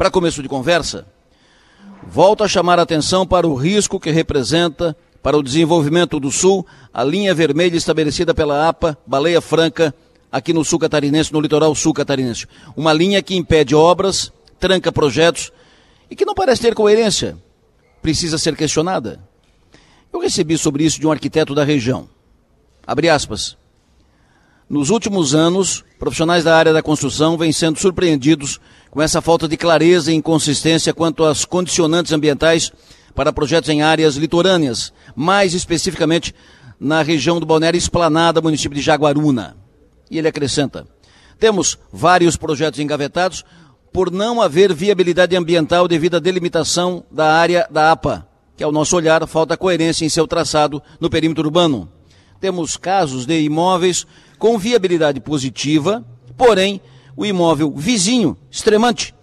Para começo de conversa, volto a chamar a atenção para o risco que representa para o desenvolvimento do Sul a linha vermelha estabelecida pela APA Baleia Franca aqui no sul catarinense, no litoral sul catarinense. Uma linha que impede obras, tranca projetos e que não parece ter coerência. Precisa ser questionada. Eu recebi sobre isso de um arquiteto da região. Abre aspas. Nos últimos anos, profissionais da área da construção vêm sendo surpreendidos com essa falta de clareza e inconsistência quanto às condicionantes ambientais para projetos em áreas litorâneas, mais especificamente na região do Balneário Esplanada, município de Jaguaruna. E ele acrescenta: temos vários projetos engavetados por não haver viabilidade ambiental devido à delimitação da área da APA, que ao nosso olhar falta coerência em seu traçado no perímetro urbano. Temos casos de imóveis com viabilidade positiva, porém o imóvel vizinho, extremante,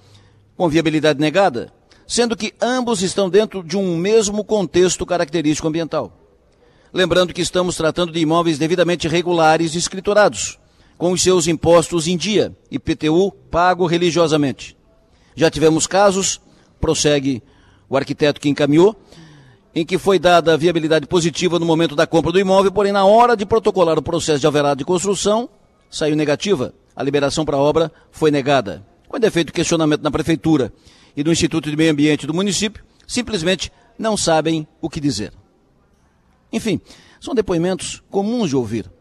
com viabilidade negada, sendo que ambos estão dentro de um mesmo contexto característico ambiental. Lembrando que estamos tratando de imóveis devidamente regulares e escriturados com os seus impostos em dia, IPTU pago religiosamente. Já tivemos casos, prossegue o arquiteto que encaminhou, em que foi dada a viabilidade positiva no momento da compra do imóvel, porém na hora de protocolar o processo de alvará de construção, saiu negativa. A liberação para obra foi negada. Quando é feito questionamento na prefeitura e no Instituto de Meio Ambiente do município, simplesmente não sabem o que dizer. Enfim, são depoimentos comuns de ouvir.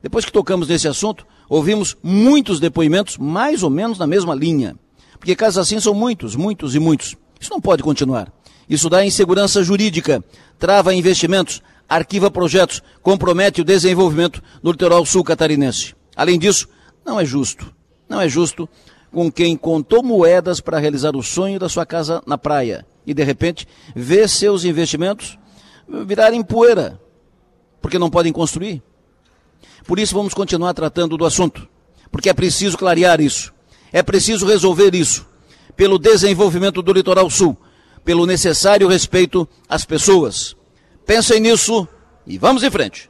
Depois que tocamos nesse assunto, ouvimos muitos depoimentos mais ou menos na mesma linha. Porque casos assim são muitos, muitos e muitos. Isso não pode continuar. Isso dá insegurança jurídica, trava investimentos, arquiva projetos, compromete o desenvolvimento no litoral sul catarinense. Além disso, não é justo. Não é justo com quem contou moedas para realizar o sonho da sua casa na praia e, de repente, vê seus investimentos virarem poeira, porque não podem construir. Por isso vamos continuar tratando do assunto, porque é preciso clarear isso. É preciso resolver isso pelo desenvolvimento do litoral sul, pelo necessário respeito às pessoas. Pensem nisso e vamos em frente.